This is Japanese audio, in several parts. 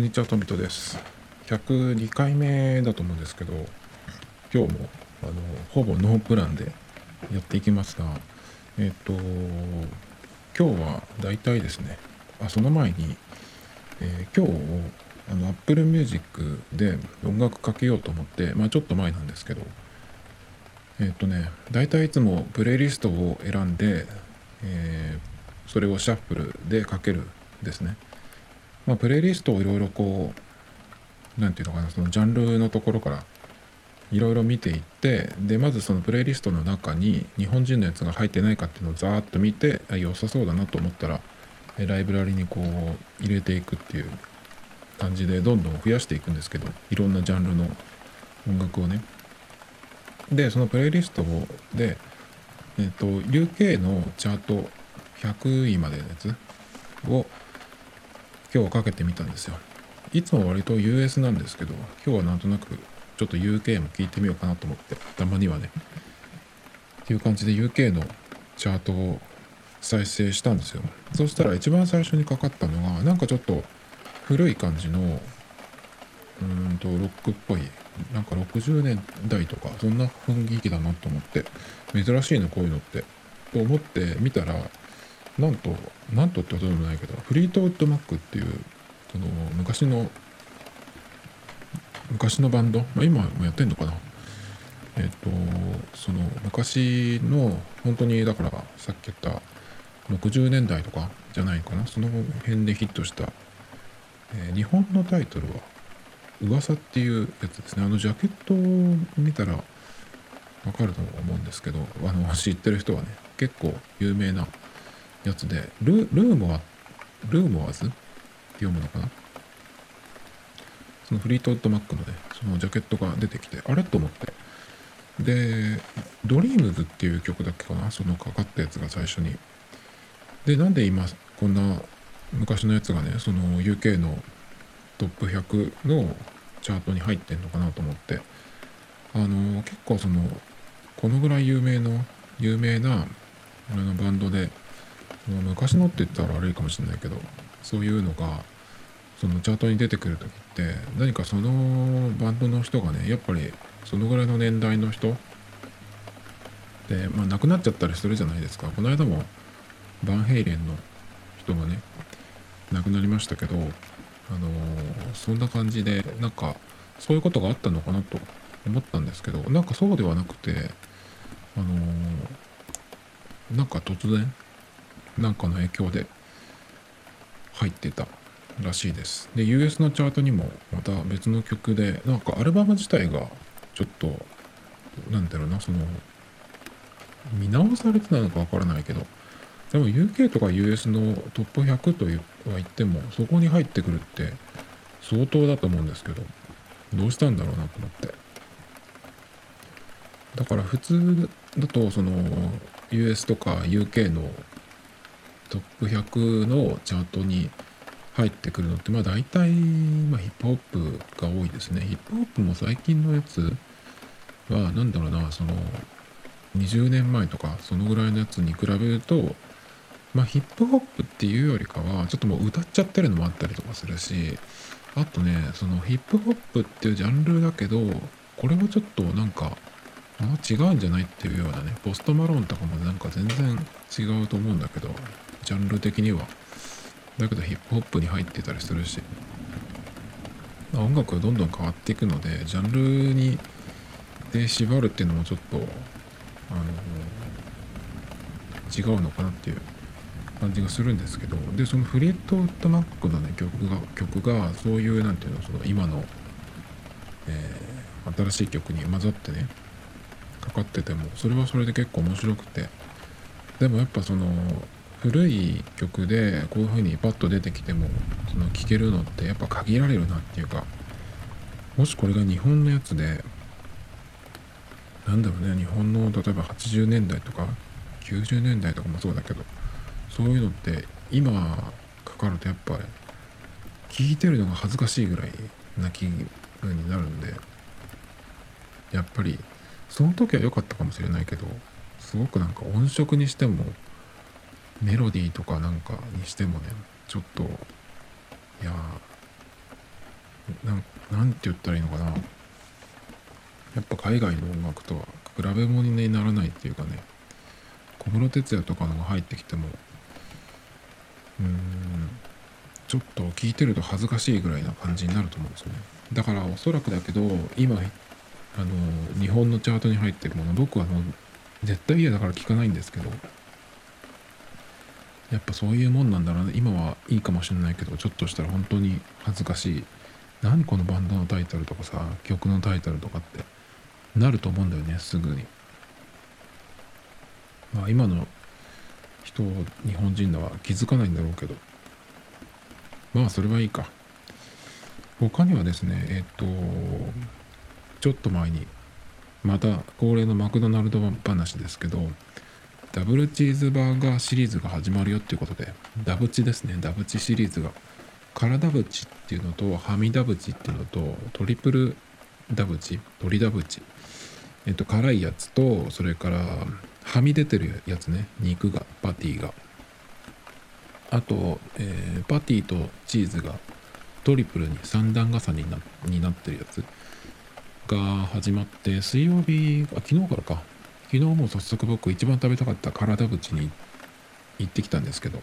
こんにちは、トミトです。102回目だと思うんですけど、今日もあのほぼノープランでやっていきますが、えっ、と、今日はだいたいですね、あその前に、えー今日あの Apple Music で音楽かけようと思って、まあちょっと前なんですけど、えっ、とね、だいたいいつもプレイリストを選んで、えーそれをシャッフルでかけるですね。まあ、プレイリストをいろいろこう、なんていうのかな、そのジャンルのところからいろいろ見ていって、で、まずそのプレイリストの中に日本人のやつが入ってないかっていうのをざーっと見て、あ良さそうだなと思ったら、ライブラリにこう入れていくっていう感じでどんどん増やしていくんですけど、いろんなジャンルの音楽をね。で、そのプレイリストをで、えっ、と、UK のチャート100位までのやつを今日かけてみたんですよ。いつも割と US なんですけど、今日はなんとなくちょっと UK も聞いてみようかなと思って、たまにはね。っていう感じで UK のチャートを再生したんですよ。そしたら一番最初にかかったのが、なんかちょっと古い感じの、うんと、ロックっぽい、なんか60年代とか、そんな雰囲気だなと思って、珍しいのこういうのって、と思って見たら、なんと、なんとってことでもないけど、フリートウッドマックっていう、その昔の、昔のバンド、まあ、今もやってんのかな？えっ、と、その昔の、本当にだからさっき言った60年代とかじゃないかな、その辺でヒットした、えー日本のタイトルは、噂っていうやつですね。あのジャケットを見たらわかると思うんですけど、あの知ってる人はね、結構有名なやつで、ルルーモア、ルーモアズって読むのかな？そのフリートウッドマックのね、そのジャケットが出てきて、あれ？と思って。で、ドリームズっていう曲だっけかな？そのかかったやつが最初に。で、なんで今、こんな昔のやつがね、その UK のトップ100のチャートに入ってんのかなと思って、あの、結構その、このぐらい有名の、有名なあのバンドで、昔のって言ったら悪いかもしれないけど、そういうのが、そのチャートに出てくるときって、何かそのバンドの人がね、やっぱりそのぐらいの年代の人で、まあ亡くなっちゃったりするじゃないですか。この間もバンヘイレンの人がね、亡くなりましたけど、あのーそんな感じで、なんかそういうことがあったのかなと思ったんですけど、なんかそうではなくて、あのーなんか突然、なんかの影響で入ってたらしいです。で、US のチャートにもまた別の曲で、なんかアルバム自体がちょっと、なんだろうな、その、見直されてたのかわからないけど、でも UK とか US のトップ100とは言っても、そこに入ってくるって相当だと思うんですけど、どうしたんだろうなと思って。だから普通だと、その US とか UK のトップ100のチャートに入ってくるのって、まあ大体、まあヒップホップが多いですね。ヒップホップも最近のやつは、なんだろうな、その、20年前とか、そのぐらいのやつに比べると、まあヒップホップっていうよりかは、ちょっともう歌っちゃってるのもあったりとかするし、あとね、そのヒップホップっていうジャンルだけど、これはちょっとなんか、あんま違うんじゃないっていうようなね、ポストマロンとかもなんか全然違うと思うんだけど、ジャンル的には。だけどヒップホップに入ってたりするし、音楽がどんどん変わっていくので、ジャンルにで縛るっていうのもちょっと、あの、違うのかなっていう感じがするんですけど、で、そのフリートウッドマックのね、曲が、曲が、そういう、なんていうの、その今の、えー新しい曲に混ざってね、かかってても、それはそれで結構面白くて、でもやっぱその、古い曲でこういう風にパッと出てきても、その聴けるのってやっぱ限られるなっていうか、もしこれが日本のやつで、なんだろうね、日本の例えば80年代とか90年代とかもそうだけど、そういうのって今かかるとやっぱり聴いてるのが恥ずかしいぐらいな気になるんで、やっぱりその時は良かったかもしれないけど、すごくなんか音色にしても、メロディーとかなんかにしてもね、ちょっと、いやなんなんて言ったらいいのかな。やっぱ海外の音楽とは比べ物にならないっていうかね。小室哲哉とかのが入ってきてもうーんちょっと聴いてると恥ずかしいぐらいな感じになると思うんですよね。だからおそらくだけど今あの日本のチャートに入ってるもの僕はもう絶対嫌だから聞かないんですけどやっぱそういうもんなんだな今はいいかもしれないけどちょっとしたら本当に恥ずかしい。何このバンドのタイトルとかさ曲のタイトルとかって。なると思うんだよねすぐに。まあ今の人日本人だは気づかないんだろうけど。まあそれはいいか。他にはですねえっとちょっと前にまた恒例のマクドナルド話ですけどダブルチーズバーガーシリーズが始まるよっていうことでダブチですね。ダブチシリーズが。辛ダブチっていうのとハミダブチっていうのとトリプルダブチ鶏ダブチ。えっと辛いやつとそれからはみ出てるやつね。肉がパティが。あと、えー、パティとチーズがトリプルに3段重ねになになってるやつが始まって水曜日あ昨日からか。昨日も早速僕一番食べたかった体縁に行ってきたんですけど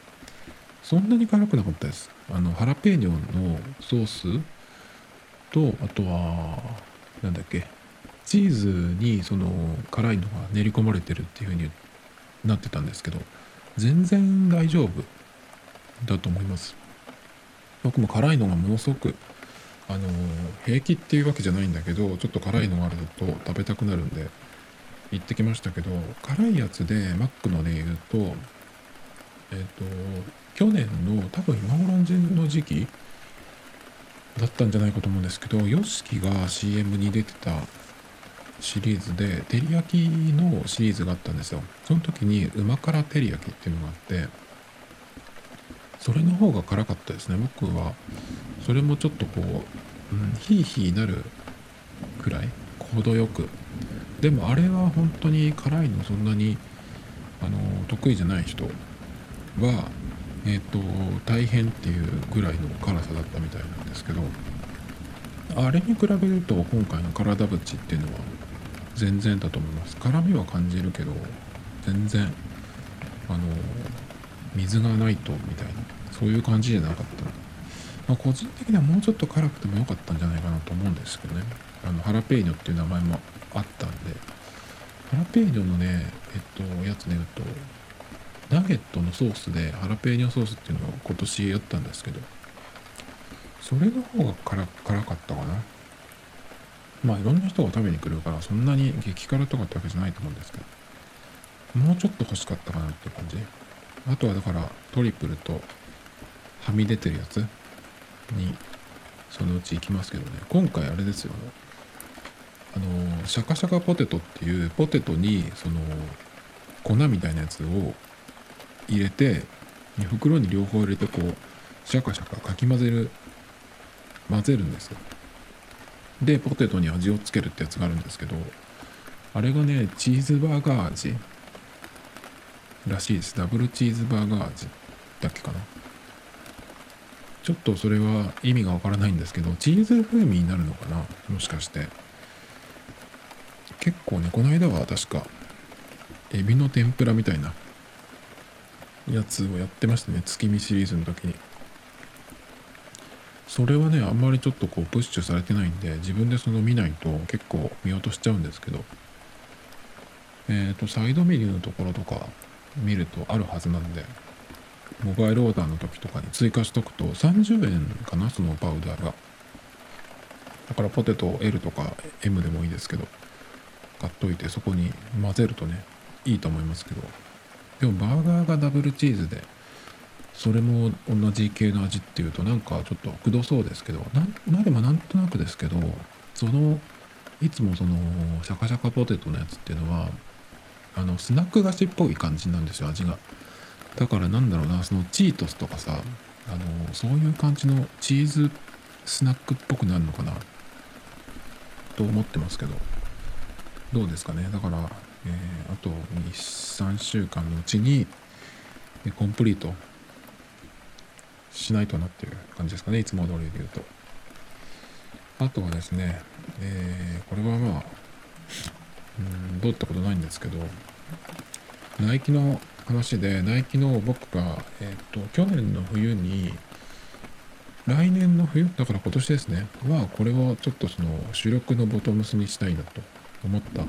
そんなに辛くなかったです。あのハラペーニョのソースとあとはなんだっけチーズにその辛いのが練り込まれてるっていう風になってたんですけど全然大丈夫だと思います。僕も辛いのがものすごくあの平気っていうわけじゃないんだけどちょっと辛いのがあると食べたくなるんで行ってきましたけど辛いやつでマックので言うとえっ、と去年の多分今頃の時期だったんじゃないかと思うんですけど YOSHIKI が CM に出てたシリーズで照り焼きのシリーズがあったんですよ。その時に旨辛照り焼きっていうのがあってそれの方が辛かったですね。僕はそれもちょっとこう、うん、ヒーヒーなるくらい程よく。でもあれは本当に辛いのそんなにあの得意じゃない人はえっ、ー、と大変っていうぐらいの辛さだったみたいなんですけどあれに比べると今回の体縁っていうのは全然だと思います。辛みは感じるけど全然あの水がないとみたいなそういう感じじゃなかった。まあ、個人的にはもうちょっと辛くてもよかったんじゃないかなと思うんですけどね。あのハラペーニョっていう名前もあったんでハラペーニョのねえっとやつで言うとナゲットのソースでハラペーニョソースっていうのを今年やったんですけどそれの方が辛辛かったかな。まあいろんな人が食べに来るからそんなに激辛とかってわけじゃないと思うんですけどもうちょっと欲しかったかなって感じ。あとはだからトリプルとはみ出てるやつにそのうち行きますけどね。今回あれですよ。あのシャカシャカポテトっていうポテトにその粉みたいなやつを入れて袋に両方入れてこうシャカシャカかき混ぜる混ぜるんですよ。でポテトに味をつけるってやつがあるんですけどあれがねチーズバーガー味らしいです。ダブルチーズバーガー味だっけかな。ちょっとそれは意味がわからないんですけどチーズ風味になるのかな？もしかして。結構ねこの間は確かエビの天ぷらみたいなやつをやってましたね月見シリーズの時に。それはねあんまりちょっとこうプッシュされてないんで自分でその見ないと結構見落としちゃうんですけど。えっ、ー、とサイドメニューのところとか見るとあるはずなんでモバイルオーダーの時とかに追加しとくと30円かなそのパウダーが。だからポテト L とか M でもいいですけど。買っといてそこに混ぜるとねいいと思いますけど。でもバーガーがダブルチーズでそれも同じ系の味っていうとなんかちょっとくどそうですけどなまあでもなんとなくですけどそのいつもそのシャカシャカポテトのやつっていうのはあのスナック菓子っぽい感じなんですよ味が。だからなんだろうなそのチートスとかさあのそういう感じのチーズスナックっぽくなるのかなと思ってますけど。どうですかね。だから、えー、あと23週間のうちにコンプリートしないとなっていう感じですかね。いつも通りで言うと。あとはですね、えー、これはまあ、うん、どうってことないんですけど、ナイキの話で、ナイキの僕が、えっ、ー、と、去年の冬に、来年の冬、だから今年ですね、は、これをちょっとその主力のボトムスにしたいなと。思った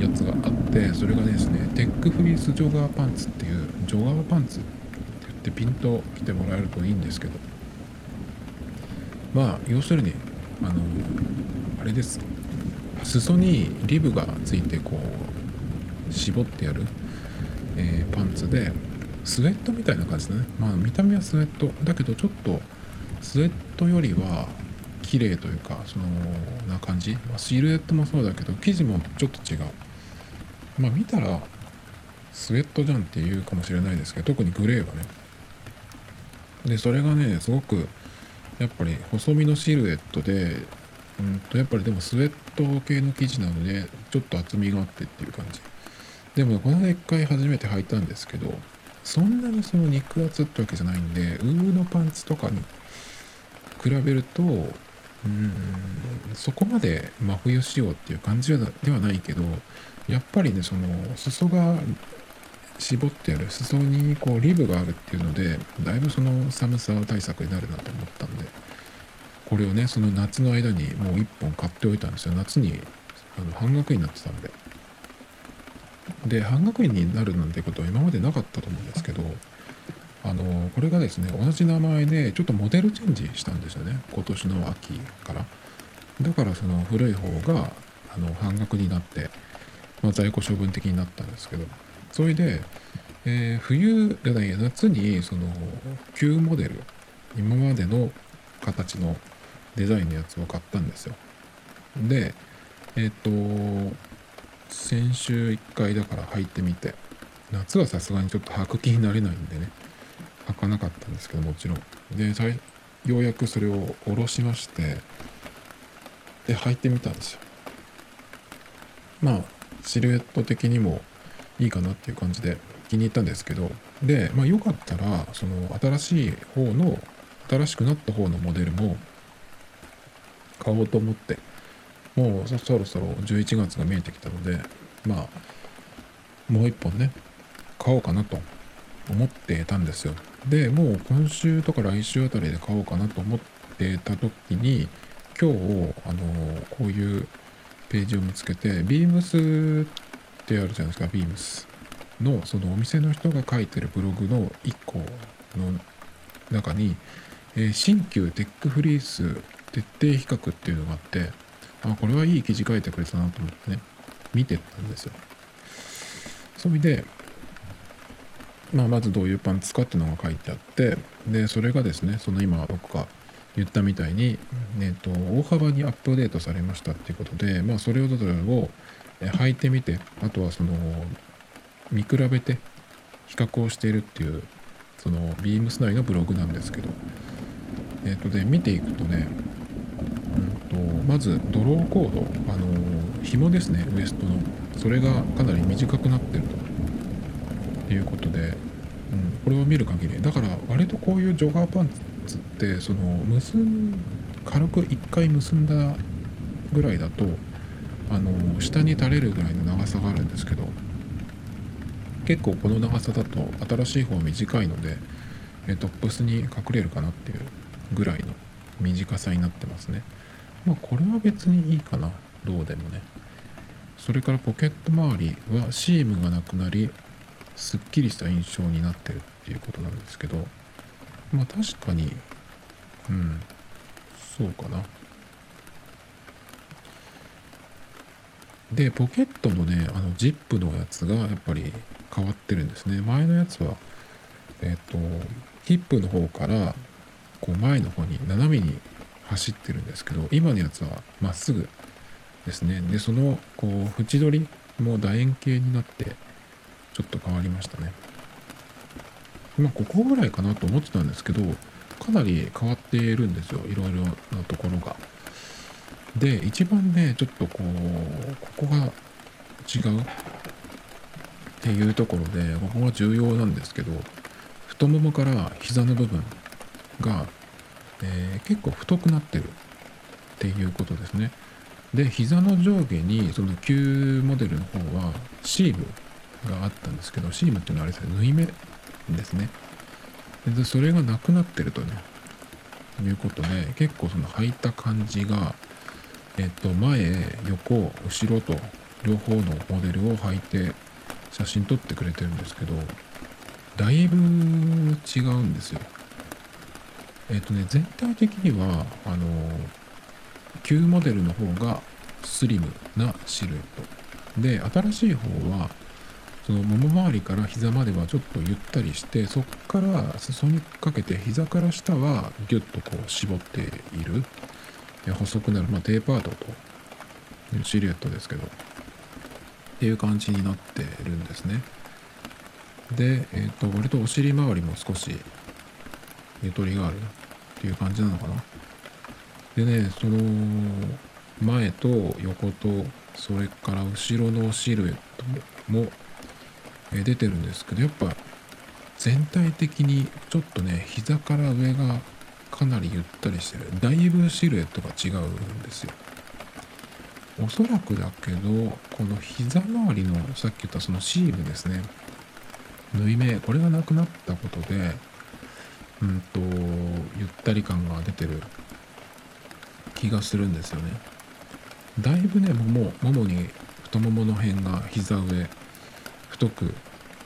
やつがあって、それがですね、テックフリースジョガーパンツっていう、ジョガーパンツって言ってピンと来てもらえるといいんですけど、まあ、要するに、あの、あれです。裾にリブがついてこう、絞ってやる、えー、パンツで、スウェットみたいな感じだね。まあ、見た目はスウェット。だけど、ちょっと、スウェットよりは、綺麗というか、その、な感じ。シルエットもそうだけど、生地もちょっと違う。まあ、見たら、スウェットじゃんって言うかもしれないですけど、特にグレーはね。で、それがね、すごく、やっぱり細身のシルエットで、うんと、やっぱりでもスウェット系の生地なので、ちょっと厚みがあってっていう感じ。でも、この間一回初めて履いたんですけど、そんなにその肉厚ってわけじゃないんで、ウーのパンツとかに比べると、うん、そこまで真冬仕様っていう感じではないけど、やっぱりね、その、裾が絞ってやる裾にこうリブがあるっていうのでだいぶその寒さ対策になるなと思ったんでこれをねその夏の間にもう1本買っておいたんですよ。夏にあの半額になってたんで。で半額になるなんてことは今までなかったと思うんですけどあのこれがですね同じ名前でちょっとモデルチェンジしたんですよね。今年の秋から。だからその古い方があの半額になって、まあ、在庫処分的になったんですけど。それで、えー、冬じゃない夏にその旧モデル今までの形のデザインのやつを買ったんですよ。でえっ、と先週1回だから履いてみて。夏はさすがにちょっと履く気になれないんでね。履かなかったんですけどもちろん。でようやくそれを下ろしましてで履いてみたんですよ。まあシルエット的にもいいかなっていう感じで気に入ったんですけどでまあよかったらその新しい方の新しくなった方のモデルも買おうと思ってもうそろそろ11月が見えてきたのでまあもう一本ね買おうかなと思ってたんですよでもう今週とか来週あたりで買おうかなと思ってた時に今日あのこういうページを見つけてビームスってあるじゃないですか、ビームスの、そのお店の人が書いてるブログの1個の中に、えー、新旧テックフリース徹底比較っていうのがあって、あ、これはいい記事書いてくれたなと思ってね、見てたんですよ。それで、まあ、まずどういうパンツかっていうのが書いてあって、で、それがですね、その今僕が言ったみたいに、えっ、と、大幅にアップデートされましたっていうことで、まあ、それをを履いてみてあとはその見比べて比較をしているっていうそのビームス内のブログなんですけどえっ、ー、とで見ていくとね、うんと、まずドローコードあの紐ですねウエストの。それがかなり短くなってるということで、うん、これを見る限り。だから割とこういうジョガーパンツってその結ん軽く1回結んだぐらいだとあの下に垂れるぐらいの長さがあるんですけど結構この長さだと新しい方短いのでトップスに隠れるかなっていうぐらいの短さになってますね。まあこれは別にいいかな。どうでもね。それからポケット周りはシームがなくなりすっきりした印象になってるっていうことなんですけどまあ確かにうんそうかなで、ポケットのね、あの、ジップのやつがやっぱり変わってるんですね。前のやつは、えっ、と、ヒップの方から、こう前の方に斜めに走ってるんですけど、今のやつはまっすぐですね。で、その、こう、縁取りも楕円形になって、ちょっと変わりましたね。まあ、ここぐらいかなと思ってたんですけど、かなり変わっているんですよ。いろいろなところが。で、一番ね、ちょっとこう、ここが違うっていうところで、ここが重要なんですけど、太ももから膝の部分が、えー、結構太くなってるっていうことですねで膝の上下にその旧モデルの方はシームがあったんですけどシームっていうのはあれですね縫い目ですね。でそれがなくなってるとねいうことで結構その履いた感じがえっと前横後ろと両方のモデルを履いて写真撮ってくれてるんですけどだいぶ違うんですよ。えっとね全体的にはあの旧モデルの方がスリムなシルエット。で新しい方はそのもも周りから膝まではちょっとゆったりしてそこから裾にかけて膝から下はギュッとこう絞っている。細くなる、まあ、テーパードとシルエットですけど。っていう感じになってるんですね。で、えーと、と割とお尻周りも少しゆとりがあるっていう感じなのかな。でねその前と横とそれから後ろのシルエットも出てるんですけどやっぱ全体的にちょっとね膝から上がかなりゆったりしてる。だいぶシルエットが違うんですよ。おそらくだけどこの膝周りのさっき言ったそのシールですね。縫い目これがなくなったことでうんとゆったり感が出てる。気がするんですよね。だいぶねももももに太ももの辺が膝上太く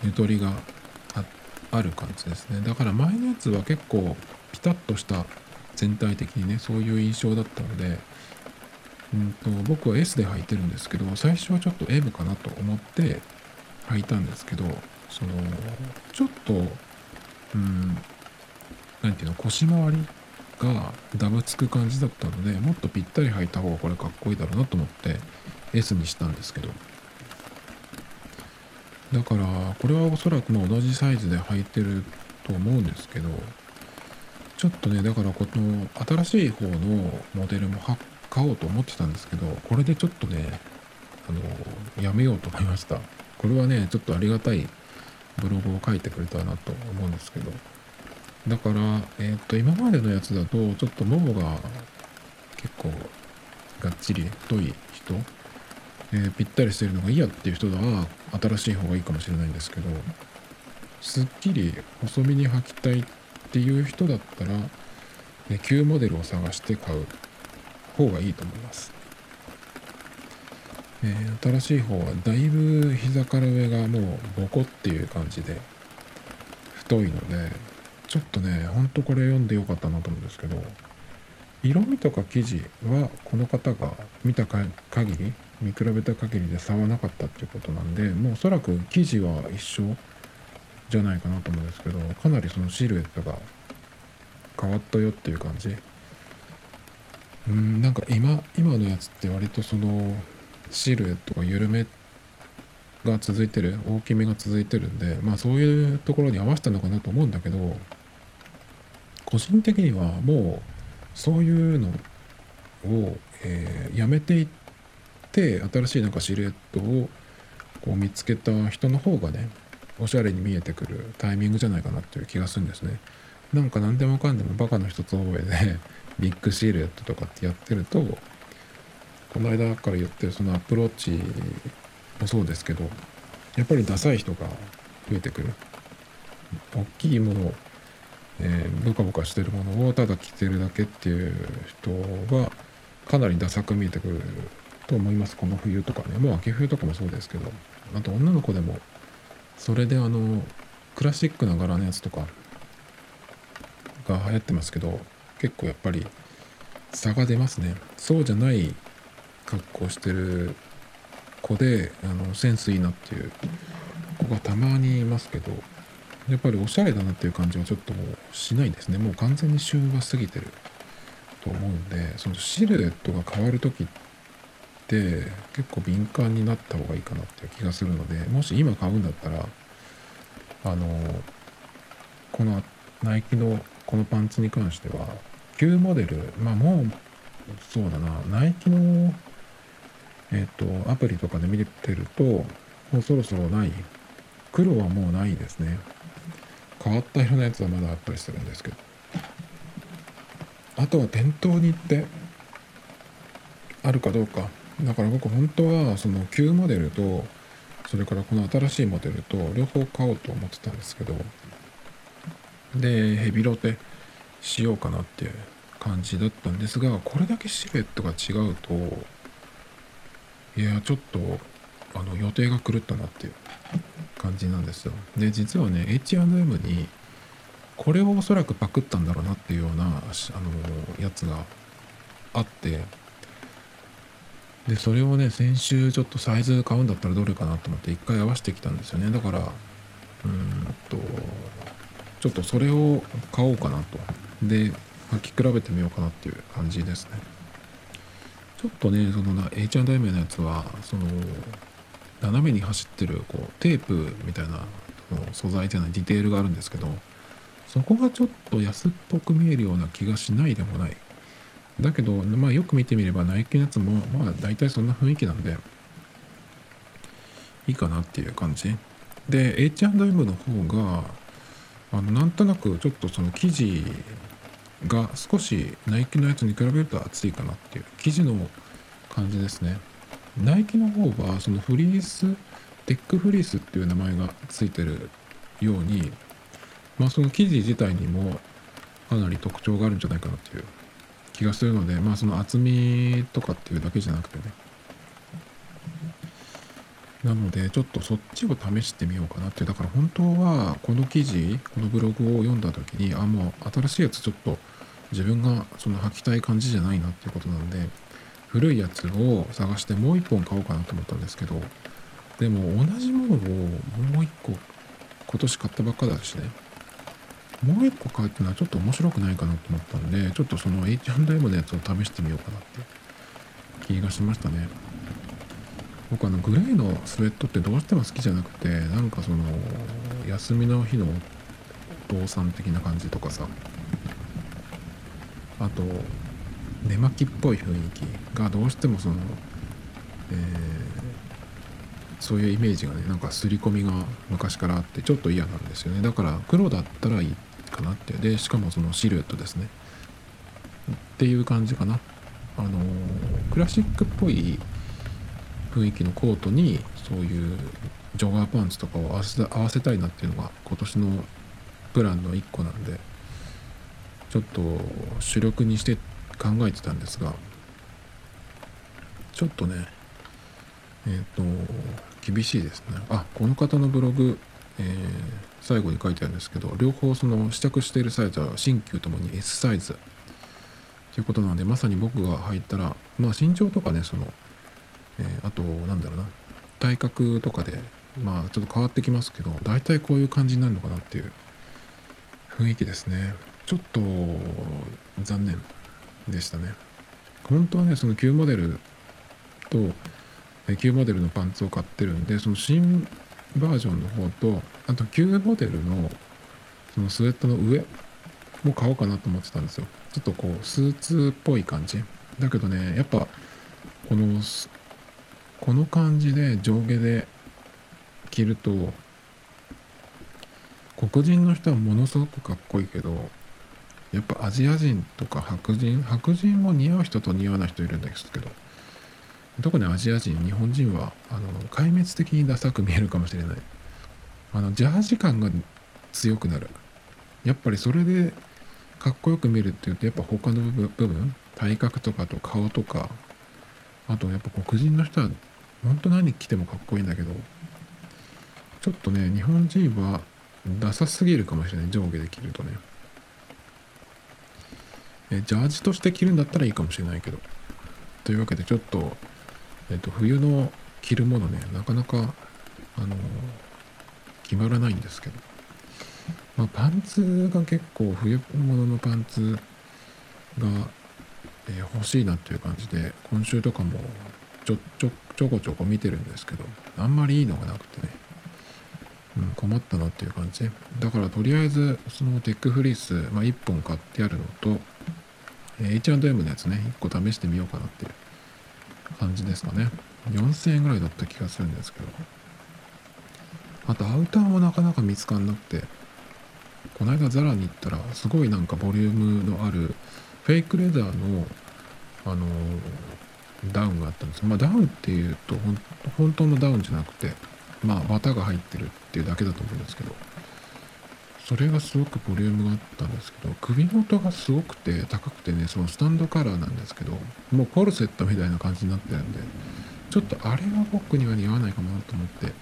ゆとりがある感じですね。だから前のやつは結構ピタッとした全体的にねそういう印象だったので、うんと、僕は S で履いてるんですけど最初はちょっと M かなと思って履いたんですけどそのちょっとうん何ていうの腰回りがダブつく感じだったのでもっとぴったり履いた方がこれかっこいいだろうなと思って S にしたんですけど。だからこれはおそらくま同じサイズで履いてると思うんですけどちょっとねだからこの新しい方のモデルも買おうと思ってたんですけどこれでちょっとねあのやめようと思いました。これはねちょっとありがたいブログを書いてくれたなと思うんですけど。だから、えっ、ー、と今までのやつだとちょっとももが結構がっちり太い人えー、ぴったりしてるのがいいやっていう人は新しい方がいいかもしれないんですけどすっきり細身に履きたいっていう人だったら、ね、旧モデルを探して買う方がいいと思います、えー、新しい方はだいぶ膝から上がもうボコっていう感じで太いのでちょっとねほんとこれ読んでよかったなと思うんですけど色味とか生地はこの方が見た限り見比べた限りで差はなかったっていうことなんでもうおそらく生地は一緒じゃないかなと思うんですけどかなりそのシルエットが変わったよっていう感じ。うんなんか今今のやつって割とそのシルエットが緩めが続いてる大きめが続いてるんでまあそういうところに合わせたのかなと思うんだけど個人的にはもうそういうのを、えー、やめていってって新しいなんかシルエットをこう見つけた人の方がねおしゃれに見えてくるタイミングじゃないかなっていう気がするんですね。なんか何でもかんでもバカの一つ覚えで ビッグシルエットとかってやってるとこの間から言ってるそのアプローチもそうですけどやっぱりダサい人が増えてくる。大きいものえー、ブカブカしてるものをただ着てるだけっていう人はかなりダサく見えてくると思いますこの冬とかね。もう秋冬とかもそうですけど。あと女の子でもそれであのクラシックな柄のやつとかが流行ってますけど結構やっぱり差が出ますね。そうじゃない格好してる子であのセンスいいなっていう子がたまにいますけどやっぱりおしゃれだなっていう感じはちょっともうしないですね。もう完全に旬が過ぎてると思うんでそのシルエットが変わる時ってって結構敏感になった方がいいかなっていう気がするのでもし今買うんだったらあのこのナイキのこのパンツに関しては旧モデルまあもうそうだなナイキのえっ、とアプリとかで見てるともうそろそろない。黒はもうないですね。変わった色のやつはまだあったりするんですけど。あとは店頭に行ってあるかどうか。だから僕本当はその旧モデルとそれからこの新しいモデルと両方買おうと思ってたんですけどでヘビロテしようかなっていう感じだったんですがこれだけシルエットが違うといやちょっとあの予定が狂ったなっていう感じなんですよ。で実はね H&M にこれをおそらくパクったんだろうなっていうようなあのやつがあってでそれをね先週ちょっとサイズ買うんだったらどれかなと思って一回合わせてきたんですよね。だからうんとちょっとそれを買おうかなと。で履き比べてみようかなっていう感じですね。ちょっとねそのな H&M のやつはその斜めに走ってるこうテープみたいな素材じゃないディテールがあるんですけどそこがちょっと安っぽく見えるような気がしないでもない。だけど、まあ、よく見てみればナイキのやつもまあ大体そんな雰囲気なんでいいかなっていう感じ。で H&M の方があのなんとなくちょっとその生地が少しナイキのやつに比べると厚いかなっていう生地の感じですね。ナイキの方はそのフリーステックフリースっていう名前がついてるようにまあその生地自体にもかなり特徴があるんじゃないかなっていう気がするのでまあその厚みとかっていうだけじゃなくてね。なのでちょっとそっちを試してみようかなって。だから本当はこの記事このブログを読んだ時にあもう新しいやつちょっと自分がその履きたい感じじゃないなっていうことなんで古いやつを探してもう一本買おうかなと思ったんですけどでも同じものをもう一個今年買ったばっかだしね。もう一個買うっていうのはちょっと面白くないかなと思ったんでちょっとその H&M のやつを試してみようかなって気がしましたね。僕あのグレーのスウェットってどうしても好きじゃなくてなんかその休みの日のお父さん的な感じとかさあと寝巻きっぽい雰囲気がどうしてもその、えー、そういうイメージがねなんか刷り込みが昔からあってちょっと嫌なんですよね。だから黒だったらいいかなって。でしかもそのシルエットですね。っていう感じかな。あのクラシックっぽい雰囲気のコートにそういうジョガーパンツとかを合わせ合わせたいなっていうのが今年のプランの一個なんでちょっと主力にして考えてたんですがちょっとねえっ、ー、と厳しいですね。あこの方のブログ、えー、最後に書いてあるんですけど両方その試着しているサイズは新旧ともに S サイズということなのでまさに僕が入ったらまあ身長とかねそのえー、あとなんだろうな体格とかでまあちょっと変わってきますけど大体こういう感じになるのかなっていう雰囲気ですね。ちょっと残念でしたね。本当はねその旧モデルと旧モデルのパンツを買ってるんでその新バージョンの方とあと旧モデルのそのスウェットの上も買おうかなと思ってたんですよ。ちょっとこうスーツっぽい感じ。だけどねやっぱこのこの感じで上下で着ると黒人の人はものすごくかっこいいけどやっぱアジア人とか白人白人も似合う人と似合わない人いるんですけど。特にアジア人日本人はあの壊滅的にダサく見えるかもしれない。あのジャージ感が強くなる。やっぱりそれでかっこよく見るっていうとやっぱ他の部分体格とかと顔とかあとやっぱ黒人の人は本当何着てもかっこいいんだけどちょっとね日本人はダサすぎるかもしれない。上下で着るとね。えジャージとして着るんだったらいいかもしれないけど。というわけでちょっと、えっと、冬の着るものねなかなかあの決まらないんですけど、まあ、パンツが結構冬物のパンツが、えー、欲しいなっていう感じで今週とかもちょちょちょこちょこ見てるんですけどあんまりいいのがなくてね、うん、困ったなっていう感じだからとりあえずそのテックフリース、まあ、1本買ってあるのと、えー、H&M のやつね1個試してみようかなっていう。感じですかね。4000円ぐらいだった気がするんですけど。あとアウターもなかなか見つかんなくて。この間ザラに行ったらすごいなんかボリュームのあるフェイクレザーのあのダウンがあったんですまあダウンっていうと本当のダウンじゃなくてまあ綿が入ってるっていうだけだと思うんですけど。それがすごくボリュームがあったんですけど首元がすごくて高くてねそのスタンドカラーなんですけどもうコルセットみたいな感じになってるんでちょっとあれは僕には似合わないかもなと思って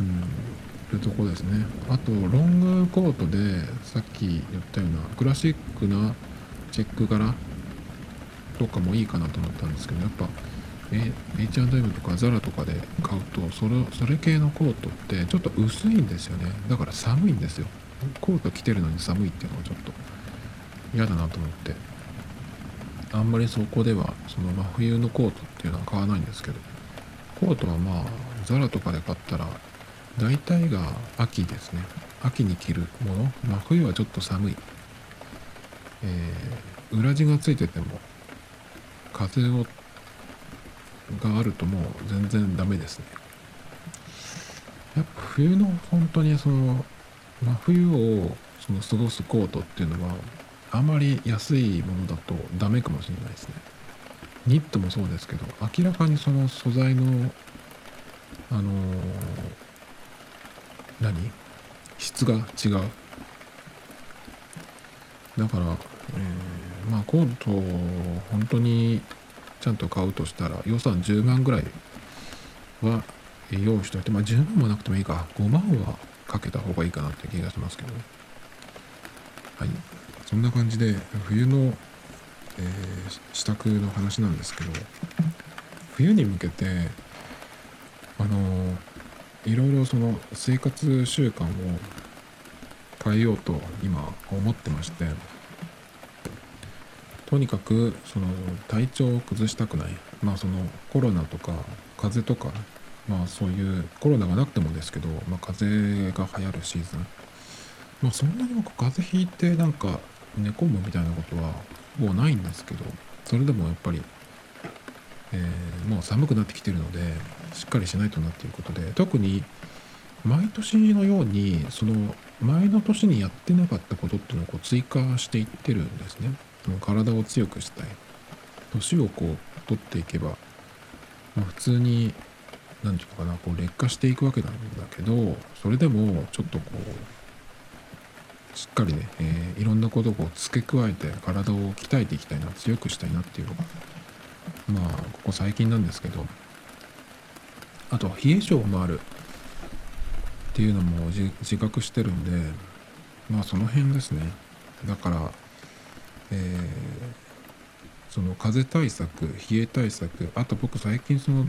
うんいうとこですね。あとロングコートでさっき言ったようなクラシックなチェック柄とかもいいかなと思ったんですけどやっぱ H&M とか ZARA とかで買うとそれそれ系のコートってちょっと薄いんですよね。だから寒いんですよ。コート着てるのに寒いっていうのはちょっと嫌だなと思って。あんまりそこではその真冬のコートっていうのは買わないんですけど。コートはまあ ZARA とかで買ったら大体が秋ですね。秋に着るもの。真冬はちょっと寒い、えー、裏地がついてても風をがあるともう全然ダメですね。やっぱ冬の本当にその真冬をその過ごすコートっていうのはあまり安いものだとダメかもしれないですね。ニットもそうですけど明らかにその素材のあのー、何？質が違う。だから、えー、まあコート本当にちゃんと買うとしたら予算10万ぐらいは用意しておいて、まあ10万もなくてもいいか、5万はかけた方がいいかなって気がしますけどね。はい。そんな感じで、冬の、えー、支度の話なんですけど、冬に向けて、あのー、いろいろその生活習慣を変えようと今思ってまして、とにかくその体調を崩したくないまあそのコロナとか風邪とかまあそういうコロナがなくてもですけど、まあ、風邪が流行るシーズンまあそんなに僕風邪ひいてなんか寝込むみたいなことはもうないんですけどそれでもやっぱり、えー、もう寒くなってきてるのでしっかりしないとなっていうことで特に毎年のようにその前の年にやってなかったことっていうのをこう追加していってるんですね。体を強くしたい。年をこう取っていけば、まあ、普通に何て言うのかなこう劣化していくわけなんだけどそれでもちょっとこうしっかりね、えー、いろんなことをこう付け加えて体を鍛えていきたいな強くしたいなっていうのがまあここ最近なんですけどあとは冷え性もある。っていうのも自覚してるんでまあその辺ですね。だからえー、その風対策冷え対策あと僕最近その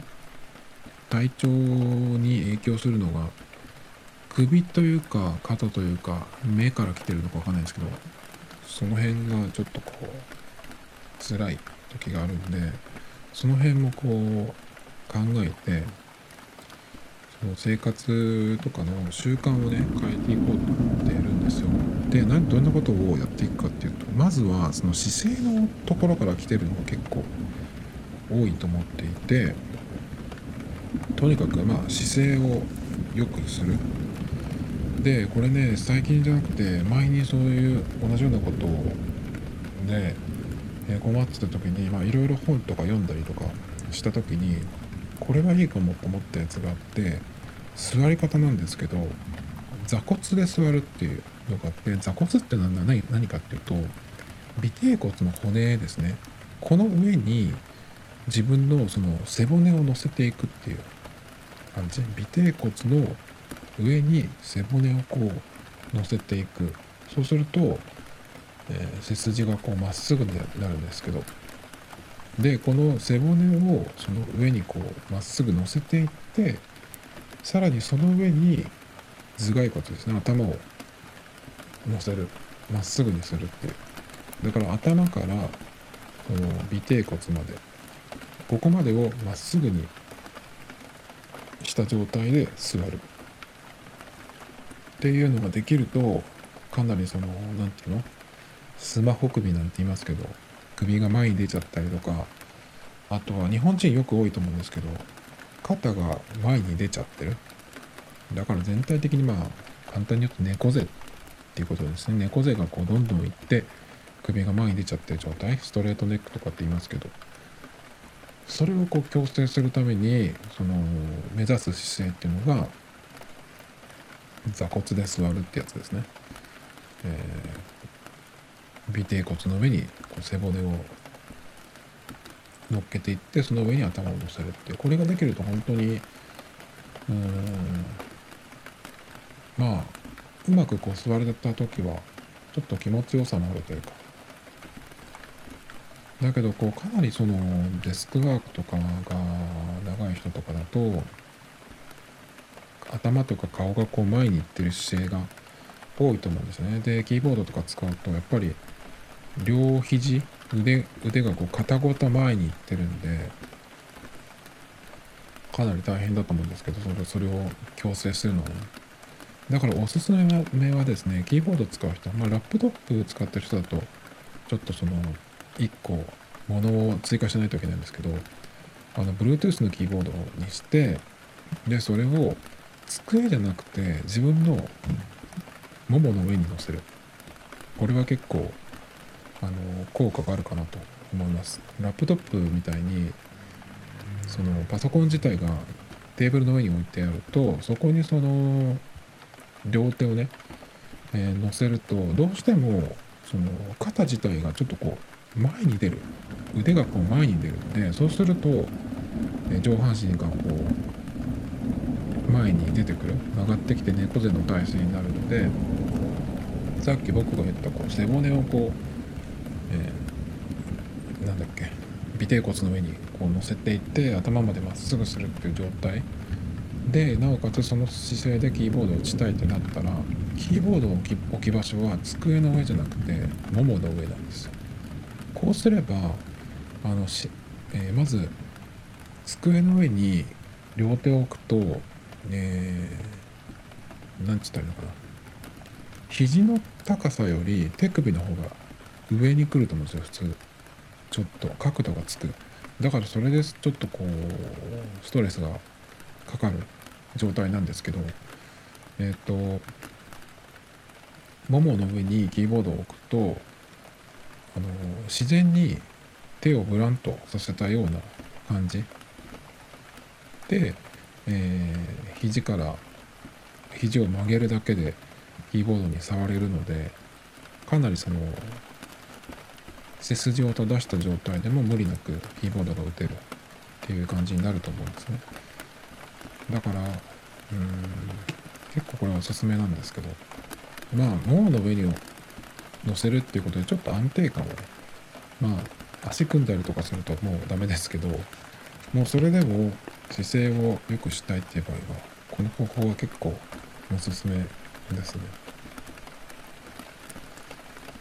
体調に影響するのが首というか肩というか目から来てるのか分かんないんですけどその辺がちょっとこう辛い時があるんでその辺もこう考えてその生活とかの習慣をね変えていこうと思っているんですよ。で何どんなことをやっていくかっていうとまずはその姿勢のところから来てるのが結構多いと思っていてとにかくまあ姿勢を良くする。でこれね最近じゃなくて前にそういう同じようなことで困ってた時にいろいろ本とか読んだりとかした時にこれがいいかもと思ったやつがあって座り方なんですけど座骨で座るっていうのがあって座骨って何何かっていうと尾てい骨の骨ですね。この上に自分のその背骨を乗せていくっていう感じ。尾てい骨の上に背骨をこう乗せていく。そうすると、えー、背筋がこうまっすぐになるんですけど。でこの背骨をその上にこうまっすぐ乗せていってさらにその上に頭蓋骨ですね。頭を乗せる。まっすぐにするっていう。だから頭からこの尾てい骨までここまでをまっすぐにした状態で座る。っていうのができるとかなりその何て言うの？スマホ首なんて言いますけど首が前に出ちゃったりとかあとは日本人よく多いと思うんですけど肩が前に出ちゃってる。だから全体的にまあ簡単に言うと猫背っていうことですね。猫背がこうどんどんいって首が前に出ちゃってる状態？ストレートネックとかって言いますけど。それをこう強制するためにその目指す姿勢っていうのが座骨で座るってやつですね、えー、尾低骨の上にこう背骨を乗っけていってその上に頭を乗せるってこれができると本当にうんまあうまくこう座れた時はちょっと気持ちよさもあるというか。だけどこうかなりそのデスクワークとかが長い人とかだと頭とか顔がこう前に行ってる姿勢が多いと思うんですね。でキーボードとか使うとやっぱり両肘腕腕がこう肩ごと前に行ってるんでかなり大変だと思うんですけどそれそれを強制するのは。ねだからおすすめはですねキーボード使う人まあラップトップ使ってる人だとちょっとその1個ものを追加しないといけないんですけどあの Bluetooth のキーボードにしてでそれを机じゃなくて自分のももの上に乗せる。これは結構あの効果があるかなと思います。ラップトップみたいにそのパソコン自体がテーブルの上に置いてあるとそこにその両手をね、えー、乗せるとどうしてもその肩自体がちょっとこう前に出る。腕がこう前に出るんでそうすると、え上半身がこう前に出てくる。曲がってきて猫背の体勢になるのでさっき僕が言ったこう背骨をこう、えー、なんだっけ尾てい骨の上にこう乗せていって頭までまっすぐするっていう状態。でなおかつその姿勢でキーボードを打ちたいってなったらキーボードの置き場所は机の上じゃなくてももの上なんですよ。こうすればあのし、えー、まず机の上に両手を置くと、えー、なんつったらいいのかな。肘の高さより手首の方が上に来ると思うんですよ普通。ちょっと角度がつく。だからそれでちょっとこうストレスがかかる状態なんですけどえっ、ー、とももの上にキーボードを置くとあの自然に手をブランとさせたような感じ。で、えー、肘から肘を曲げるだけでキーボードに触れるのでかなりその背筋を正した状態でも無理なくキーボードが打てるっていう感じになると思うんですね。だからうん結構これはおすすめなんですけど。まあももの上に乗せるっていうことでちょっと安定感をねまあ足組んだりとかするともうダメですけどもうそれでも姿勢を良くしたいっていう場合はこの方法は結構おすすめですね。